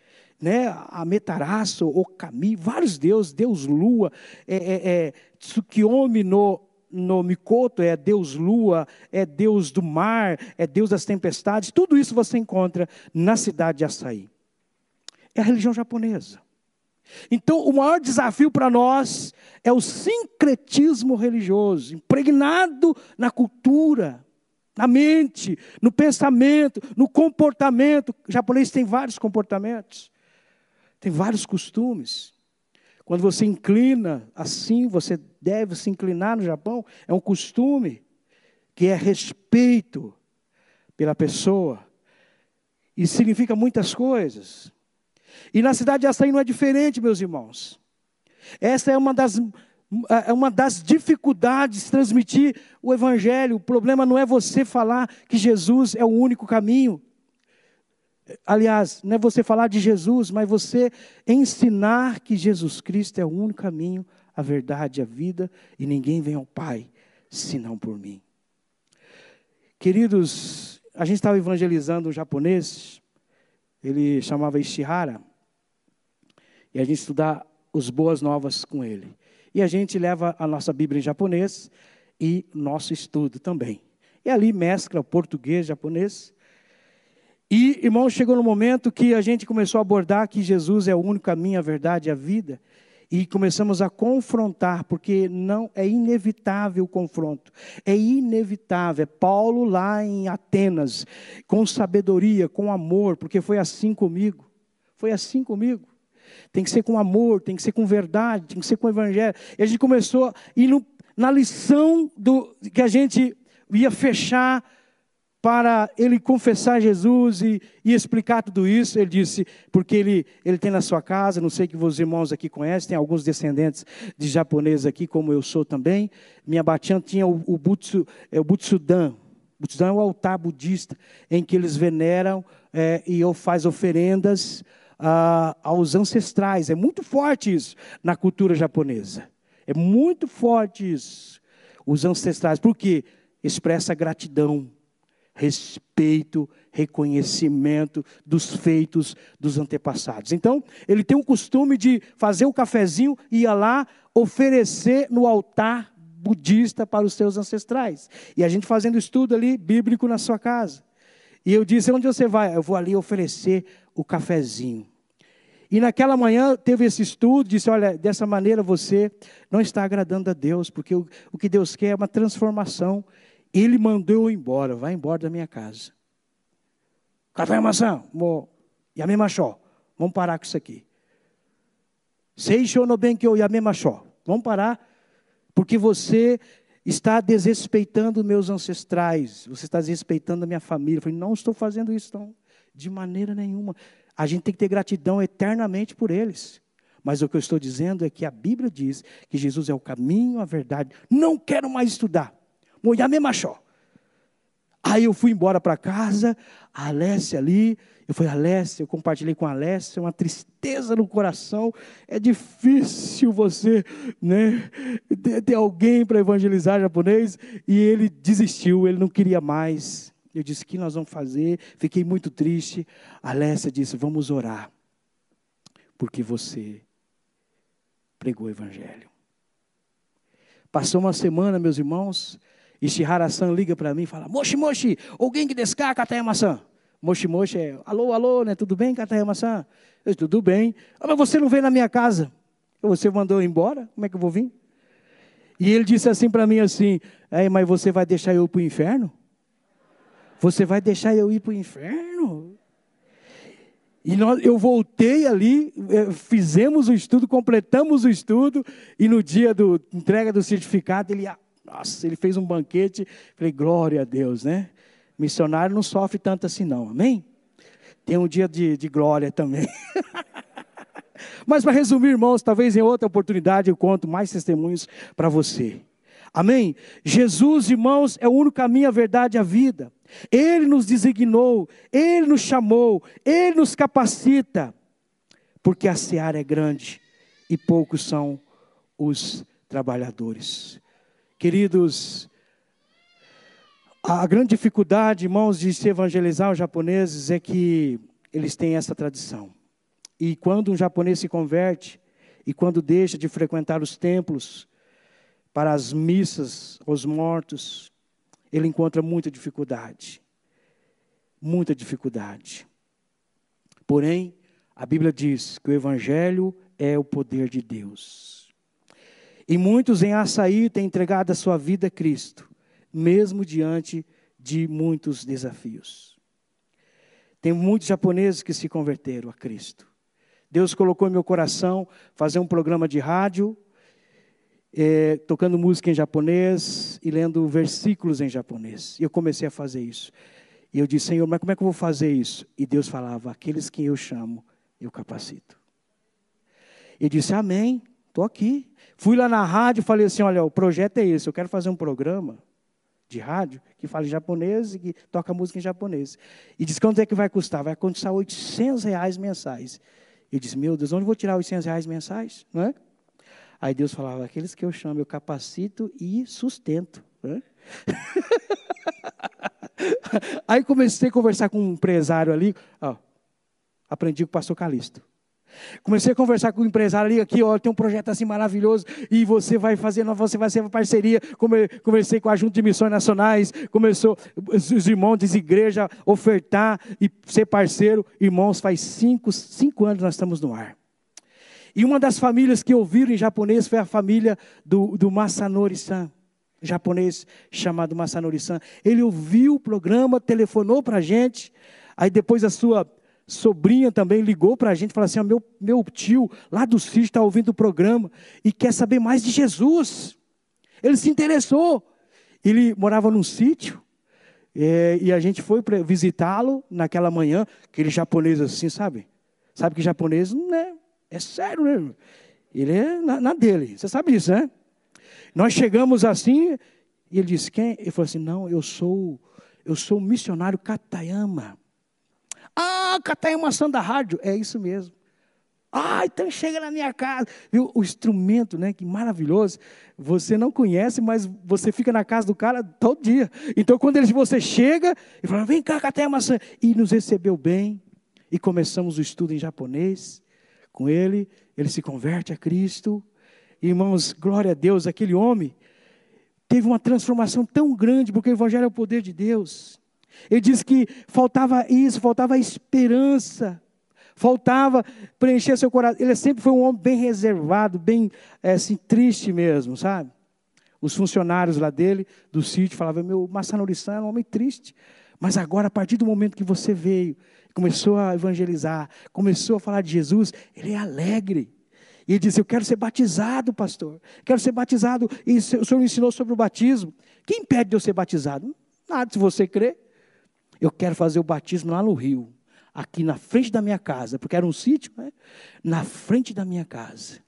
Speaker 2: né, a Metaraço, Okami, vários deuses, Deus Lua, é, é, é, Tsukiyomi no, no Mikoto é Deus Lua, é Deus do mar, é Deus das tempestades, tudo isso você encontra na cidade de Açaí. É a religião japonesa. Então, o maior desafio para nós é o sincretismo religioso, impregnado na cultura, na mente, no pensamento, no comportamento. O japonês tem vários comportamentos. Tem vários costumes. Quando você inclina assim, você deve se inclinar no Japão, é um costume que é respeito pela pessoa. E significa muitas coisas. E na cidade de Açaí não é diferente, meus irmãos. Essa é uma das, é uma das dificuldades de transmitir o Evangelho. O problema não é você falar que Jesus é o único caminho. Aliás, não é você falar de Jesus, mas você ensinar que Jesus Cristo é o único caminho, a verdade, a vida, e ninguém vem ao Pai senão por mim. Queridos, a gente estava evangelizando um japonês, ele chamava Ishihara, e a gente estudar os boas novas com ele. E a gente leva a nossa Bíblia em japonês e nosso estudo também. E ali mescla o português, japonês, e, irmãos, chegou no momento que a gente começou a abordar que Jesus é o único caminho, a verdade e a vida. E começamos a confrontar, porque não é inevitável o confronto. É inevitável. É Paulo lá em Atenas, com sabedoria, com amor, porque foi assim comigo. Foi assim comigo. Tem que ser com amor, tem que ser com verdade, tem que ser com evangelho. E a gente começou, e no, na lição do, que a gente ia fechar para ele confessar Jesus e, e, explicar tudo isso, ele disse, porque ele, ele tem na sua casa, não sei que os irmãos aqui conhecem, tem alguns descendentes de japoneses aqui, como eu sou também. Minha Batian tinha o, o, Butsu, é, o Butsudan. Butsudan é o altar budista, em que eles veneram é, e faz oferendas ah, aos ancestrais. É muito forte isso na cultura japonesa. É muito forte isso. Os ancestrais, porque expressa gratidão respeito, reconhecimento dos feitos dos antepassados. Então, ele tem o costume de fazer o cafezinho e ia lá oferecer no altar budista para os seus ancestrais. E a gente fazendo estudo ali bíblico na sua casa. E eu disse: onde você vai? Eu vou ali oferecer o cafezinho. E naquela manhã teve esse estudo, disse: olha, dessa maneira você não está agradando a Deus, porque o, o que Deus quer é uma transformação ele mandou embora, vai embora da minha casa. Café e maçã, e a mesma. Vamos parar com isso aqui. Sei bem que eu yamemachó. Vamos parar, porque você está desrespeitando meus ancestrais, você está desrespeitando a minha família. Eu falei, não estou fazendo isso, não, de maneira nenhuma. A gente tem que ter gratidão eternamente por eles. Mas o que eu estou dizendo é que a Bíblia diz que Jesus é o caminho, a verdade. Não quero mais estudar. Moiame machó. Aí eu fui embora para casa, a Alessia ali, eu falei, Alessia, eu compartilhei com a Alessia, uma tristeza no coração, é difícil você né, ter alguém para evangelizar japonês, e ele desistiu, ele não queria mais. Eu disse, o que nós vamos fazer? Fiquei muito triste. A Alessia disse, vamos orar, porque você pregou o evangelho. Passou uma semana, meus irmãos, e Shihara-san liga para mim e fala: Moshi Moshi, alguém que descaca Katayama-san. Moshi Moshi é: Alô, alô, né? Tudo bem, Katayama-san? Eu Tudo bem. Ah, mas você não veio na minha casa. Você mandou eu embora? Como é que eu vou vir? E ele disse assim para mim assim: é, mas você vai deixar eu ir para o inferno? Você vai deixar eu ir para o inferno? E nós, eu voltei ali, é, fizemos o estudo, completamos o estudo, e no dia da entrega do certificado, ele nossa, ele fez um banquete. Falei, glória a Deus, né? Missionário não sofre tanto assim, não, amém? Tem um dia de, de glória também. [LAUGHS] Mas para resumir, irmãos, talvez em outra oportunidade eu conto mais testemunhos para você. Amém? Jesus, irmãos, é o único caminho, a verdade e a vida. Ele nos designou, Ele nos chamou, Ele nos capacita, porque a seara é grande e poucos são os trabalhadores. Queridos, a grande dificuldade, irmãos, de se evangelizar os japoneses é que eles têm essa tradição. E quando um japonês se converte, e quando deixa de frequentar os templos para as missas aos mortos, ele encontra muita dificuldade. Muita dificuldade. Porém, a Bíblia diz que o Evangelho é o poder de Deus. E muitos em açaí têm entregado a sua vida a Cristo, mesmo diante de muitos desafios. Tem muitos japoneses que se converteram a Cristo. Deus colocou em meu coração fazer um programa de rádio, é, tocando música em japonês e lendo versículos em japonês. E eu comecei a fazer isso. E eu disse, Senhor, mas como é que eu vou fazer isso? E Deus falava, aqueles que eu chamo, eu capacito. E disse, amém. Estou aqui. Fui lá na rádio e falei assim: olha, o projeto é esse, eu quero fazer um programa de rádio que fala em japonês e que toca música em japonês. E disse: quanto é que vai custar? Vai custar 800 reais mensais. Eu disse: meu Deus, onde vou tirar 800 reais mensais? Não é? Aí Deus falava: aqueles que eu chamo, eu capacito e sustento. É? [LAUGHS] Aí comecei a conversar com um empresário ali. Ó, aprendi com o pastor Calixto. Comecei a conversar com o empresário ali, aqui, ó, tem um projeto assim maravilhoso, e você vai fazer, você vai ser uma parceria. Conversei com a Junta de Missões Nacionais, começou os irmãos de igreja ofertar e ser parceiro. Irmãos, faz cinco, cinco anos nós estamos no ar. E uma das famílias que ouviram em japonês foi a família do, do Masanori-san, japonês chamado Masanori-san. Ele ouviu o programa, telefonou para a gente, aí depois a sua sobrinha também ligou para a gente e falou assim: oh, meu, meu tio lá do sítio está ouvindo o programa e quer saber mais de Jesus. Ele se interessou. Ele morava num sítio é, e a gente foi visitá-lo naquela manhã, aquele japonês assim, sabe? Sabe que japonês não é, é sério, né? Ele é na, na dele, você sabe disso, né? Nós chegamos assim e ele disse: quem? Ele falou assim: não, eu sou, eu sou o missionário Katayama. Ah, catar maçã da rádio. É isso mesmo. Ah, então chega na minha casa. Viu? O instrumento, né? Que maravilhoso. Você não conhece, mas você fica na casa do cara todo dia. Então, quando ele, você chega e fala, vem cá, catar maçã. E nos recebeu bem. E começamos o estudo em japonês com ele. Ele se converte a Cristo. Irmãos, glória a Deus, aquele homem teve uma transformação tão grande, porque o Evangelho é o poder de Deus. Ele disse que faltava isso, faltava esperança, faltava preencher seu coração. Ele sempre foi um homem bem reservado, bem é, assim, triste mesmo, sabe? Os funcionários lá dele, do sítio, falavam: Meu, Massanori-san era um homem triste. Mas agora, a partir do momento que você veio, começou a evangelizar, começou a falar de Jesus, ele é alegre. E ele disse: Eu quero ser batizado, pastor. Quero ser batizado. E o senhor me ensinou sobre o batismo. Quem impede de eu ser batizado? Nada, se você crê. Eu quero fazer o batismo lá no rio, aqui na frente da minha casa, porque era um sítio, né? na frente da minha casa.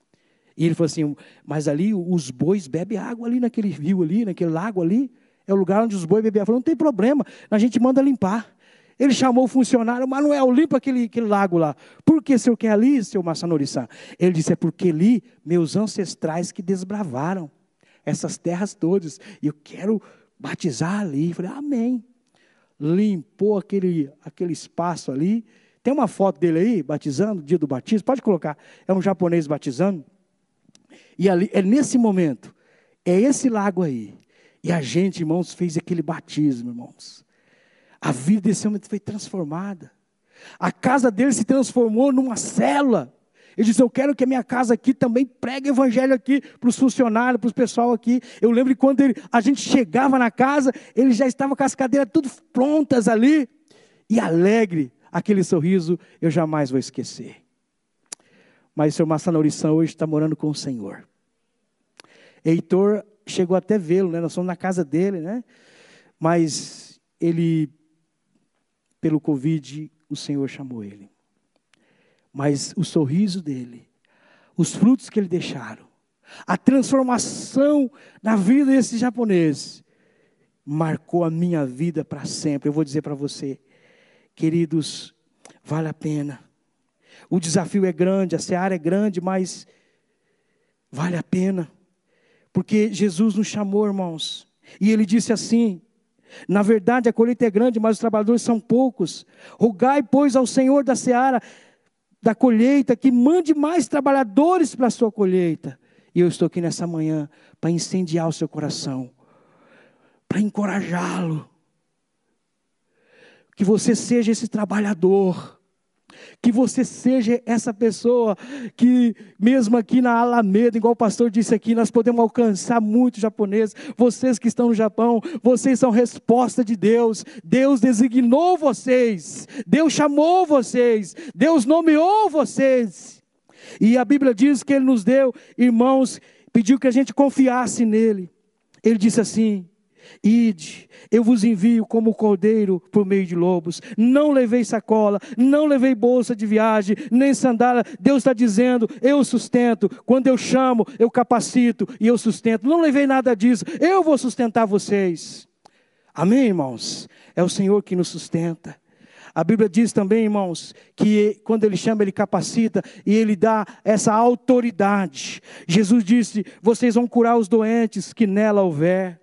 Speaker 2: E ele falou assim: Mas ali os bois bebem água ali naquele rio ali, naquele lago ali. É o lugar onde os bois bebem água. Falou, não tem problema, a gente manda limpar. Ele chamou o funcionário, Manuel, limpa aquele, aquele lago lá. Por que o senhor quer ali, seu Massanoriçá? Ele disse, é porque ali meus ancestrais que desbravaram essas terras todas. E eu quero batizar ali. Eu falei, amém. Limpou aquele, aquele espaço ali. Tem uma foto dele aí, batizando, dia do batismo. Pode colocar. É um japonês batizando. E ali, é nesse momento, é esse lago aí. E a gente, irmãos, fez aquele batismo, irmãos. A vida desse homem foi transformada. A casa dele se transformou numa célula. Ele disse: Eu quero que a minha casa aqui também pregue evangelho aqui para os funcionários, para o pessoal aqui. Eu lembro que quando ele, a gente chegava na casa, ele já estava com as cadeiras tudo prontas ali. E alegre, aquele sorriso eu jamais vou esquecer. Mas o senhor Massanaurição hoje está morando com o Senhor. Heitor chegou até vê-lo, né? Nós fomos na casa dele, né? Mas ele pelo Covid, o Senhor chamou ele. Mas o sorriso dele, os frutos que ele deixaram, a transformação na vida desse japonês, marcou a minha vida para sempre. Eu vou dizer para você, queridos, vale a pena. O desafio é grande, a seara é grande, mas vale a pena. Porque Jesus nos chamou, irmãos, e ele disse assim: na verdade, a colheita é grande, mas os trabalhadores são poucos. Rogai, pois, ao Senhor da seara da colheita que mande mais trabalhadores para a sua colheita. E eu estou aqui nessa manhã para incendiar o seu coração, para encorajá-lo. Que você seja esse trabalhador que você seja essa pessoa que, mesmo aqui na Alameda, igual o pastor disse aqui, nós podemos alcançar muitos japoneses. Vocês que estão no Japão, vocês são resposta de Deus. Deus designou vocês, Deus chamou vocês, Deus nomeou vocês. E a Bíblia diz que Ele nos deu, irmãos, pediu que a gente confiasse nele. Ele disse assim: Ide, eu vos envio como cordeiro por meio de lobos. Não levei sacola, não levei bolsa de viagem, nem sandália. Deus está dizendo: eu sustento. Quando eu chamo, eu capacito e eu sustento. Não levei nada disso. Eu vou sustentar vocês. Amém, irmãos? É o Senhor que nos sustenta. A Bíblia diz também, irmãos, que quando Ele chama, Ele capacita e Ele dá essa autoridade. Jesus disse: Vocês vão curar os doentes que nela houver.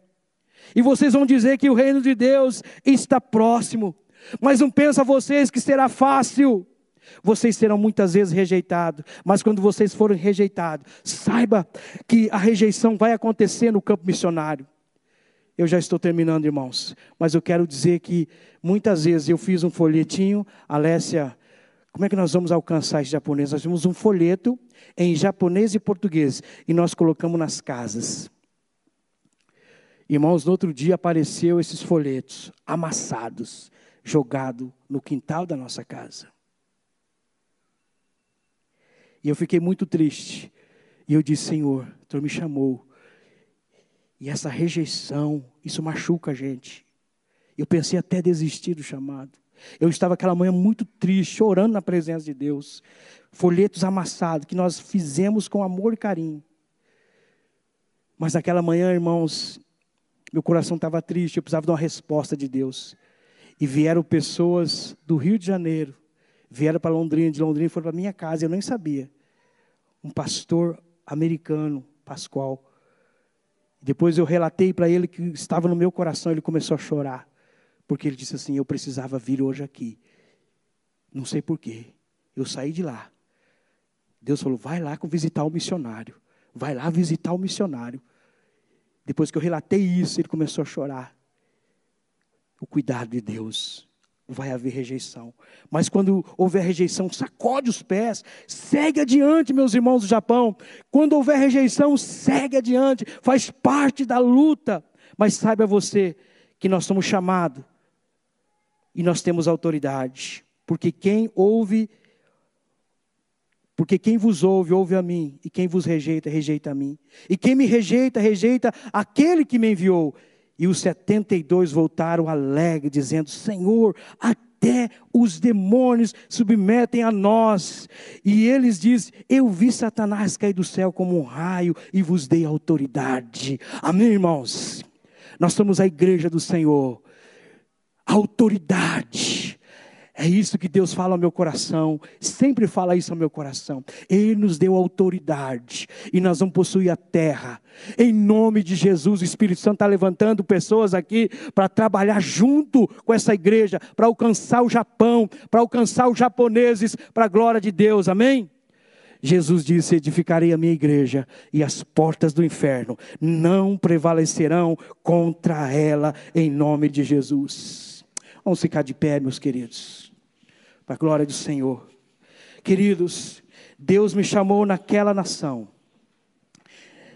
Speaker 2: E vocês vão dizer que o reino de Deus está próximo. Mas não pensa vocês que será fácil. Vocês serão muitas vezes rejeitados, mas quando vocês forem rejeitados, saiba que a rejeição vai acontecer no campo missionário. Eu já estou terminando, irmãos, mas eu quero dizer que muitas vezes eu fiz um folhetinho, Alessia, como é que nós vamos alcançar esse japonês? Nós temos um folheto em japonês e português e nós colocamos nas casas. Irmãos, no outro dia apareceu esses folhetos amassados, jogados no quintal da nossa casa. E eu fiquei muito triste. E eu disse, Senhor, o Senhor me chamou. E essa rejeição, isso machuca a gente. Eu pensei até desistir do chamado. Eu estava aquela manhã muito triste, chorando na presença de Deus. Folhetos amassados que nós fizemos com amor e carinho. Mas naquela manhã, irmãos, meu coração estava triste, eu precisava de uma resposta de Deus. E vieram pessoas do Rio de Janeiro, vieram para Londrina, de Londrina foram para minha casa, eu nem sabia. Um pastor americano, Pascoal. Depois eu relatei para ele que estava no meu coração, ele começou a chorar, porque ele disse assim: Eu precisava vir hoje aqui. Não sei porquê. Eu saí de lá. Deus falou: Vai lá visitar o missionário. Vai lá visitar o missionário. Depois que eu relatei isso, ele começou a chorar. O cuidado de Deus. Vai haver rejeição. Mas quando houver rejeição, sacode os pés, segue adiante, meus irmãos do Japão. Quando houver rejeição, segue adiante, faz parte da luta. Mas saiba você que nós somos chamados e nós temos autoridade. Porque quem ouve Porque quem vos ouve, ouve a mim, e quem vos rejeita, rejeita a mim. E quem me rejeita, rejeita aquele que me enviou. E os setenta e dois voltaram alegres, dizendo: Senhor, até os demônios submetem a nós. E eles dizem: Eu vi Satanás cair do céu como um raio e vos dei autoridade. Amém, irmãos? Nós somos a igreja do Senhor. Autoridade é isso que Deus fala ao meu coração, sempre fala isso ao meu coração. Ele nos deu autoridade e nós vamos possuir a terra. Em nome de Jesus, o Espírito Santo está levantando pessoas aqui para trabalhar junto com essa igreja, para alcançar o Japão, para alcançar os japoneses, para a glória de Deus, amém? Jesus disse: Edificarei a minha igreja, e as portas do inferno não prevalecerão contra ela, em nome de Jesus. Vamos ficar de pé, meus queridos para a glória do Senhor. Queridos, Deus me chamou naquela nação.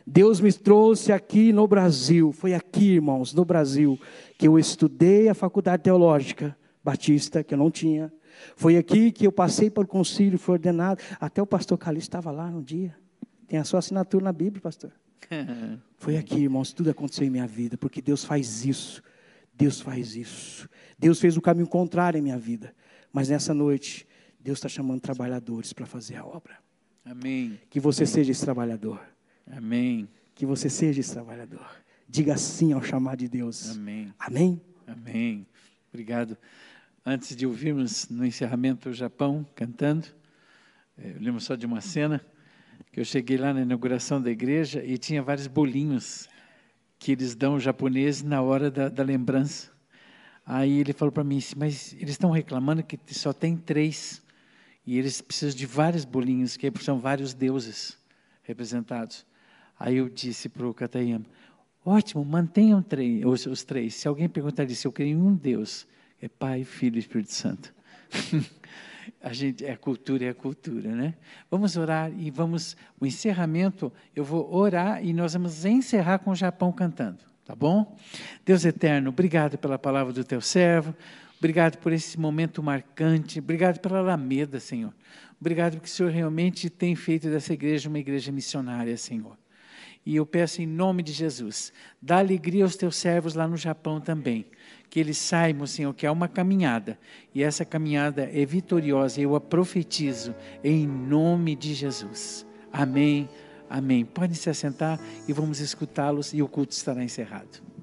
Speaker 2: Deus me trouxe aqui no Brasil. Foi aqui, irmãos, no Brasil, que eu estudei a faculdade teológica batista, que eu não tinha. Foi aqui que eu passei por concílio, fui ordenado. Até o pastor Calixto estava lá no dia. Tem a sua assinatura na Bíblia, pastor. [LAUGHS] Foi aqui, irmãos, tudo aconteceu em minha vida, porque Deus faz isso. Deus faz isso. Deus fez o caminho contrário em minha vida. Mas nessa noite, Deus está chamando trabalhadores para fazer a obra.
Speaker 1: Amém.
Speaker 2: Que você seja esse trabalhador.
Speaker 1: Amém.
Speaker 2: Que você seja esse trabalhador. Diga sim ao chamado de Deus.
Speaker 1: Amém.
Speaker 2: Amém.
Speaker 1: Amém. Obrigado. Antes de ouvirmos no encerramento o Japão cantando, eh, eu lembro só de uma cena que eu cheguei lá na inauguração da igreja e tinha vários bolinhos que eles dão japoneses na hora da, da lembrança. Aí ele falou para mim, mas eles estão reclamando que só tem três. E eles precisam de vários bolinhos, que são vários deuses representados. Aí eu disse para o Katayama, ótimo, mantenham três, os, os, três. Se alguém perguntar se eu creio em um Deus, é Pai, Filho e Espírito Santo. [LAUGHS] a gente é cultura é cultura, né? Vamos orar e vamos o encerramento. Eu vou orar e nós vamos encerrar com o Japão cantando. Tá bom? Deus eterno, obrigado pela palavra do teu servo. Obrigado por esse momento marcante. Obrigado pela Alameda, Senhor. Obrigado porque o Senhor realmente tem feito dessa igreja uma igreja missionária, Senhor. E eu peço em nome de Jesus, dá alegria aos teus servos lá no Japão também. Que eles saibam, Senhor, que há uma caminhada. E essa caminhada é vitoriosa. Eu a profetizo em nome de Jesus. Amém. Amém. Podem se assentar e vamos escutá-los e o culto estará encerrado.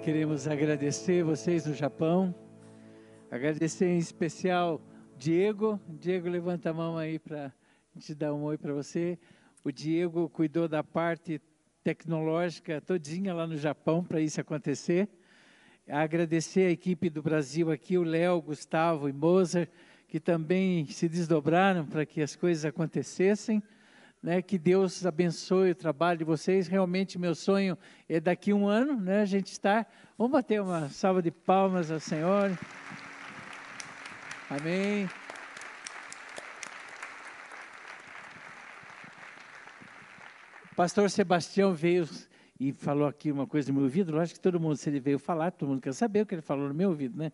Speaker 1: Queremos agradecer vocês no Japão, agradecer em especial Diego. Diego, levanta a mão aí para te dar um oi para você. O Diego cuidou da parte tecnológica todinha lá no Japão para isso acontecer. Agradecer a equipe do Brasil aqui, o Léo, Gustavo e Mozart, que também se desdobraram para que as coisas acontecessem. Né, que Deus abençoe o trabalho de vocês. Realmente, meu sonho é daqui a um ano, né, a gente estar. Vamos bater uma salva de palmas ao Senhor. Amém. O pastor Sebastião veio e falou aqui uma coisa no meu ouvido. Lógico que todo mundo, se ele veio falar, todo mundo quer saber o que ele falou no meu ouvido, né?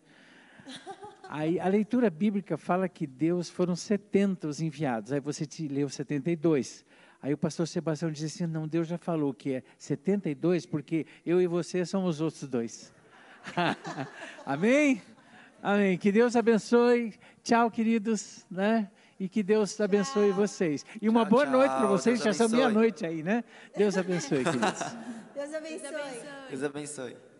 Speaker 1: Aí a leitura bíblica fala que Deus foram 70 os enviados. Aí você te leu 72. Aí o pastor Sebastião disse assim: não, Deus já falou que é 72, porque eu e você somos os outros dois. [LAUGHS] Amém? Amém. Que Deus abençoe. Tchau, queridos, né? E que Deus abençoe tchau. vocês. E uma tchau, boa tchau. noite para vocês. Deus já são meia-noite aí, né? Deus abençoe, queridos.
Speaker 3: Deus abençoe. Deus abençoe. Deus abençoe.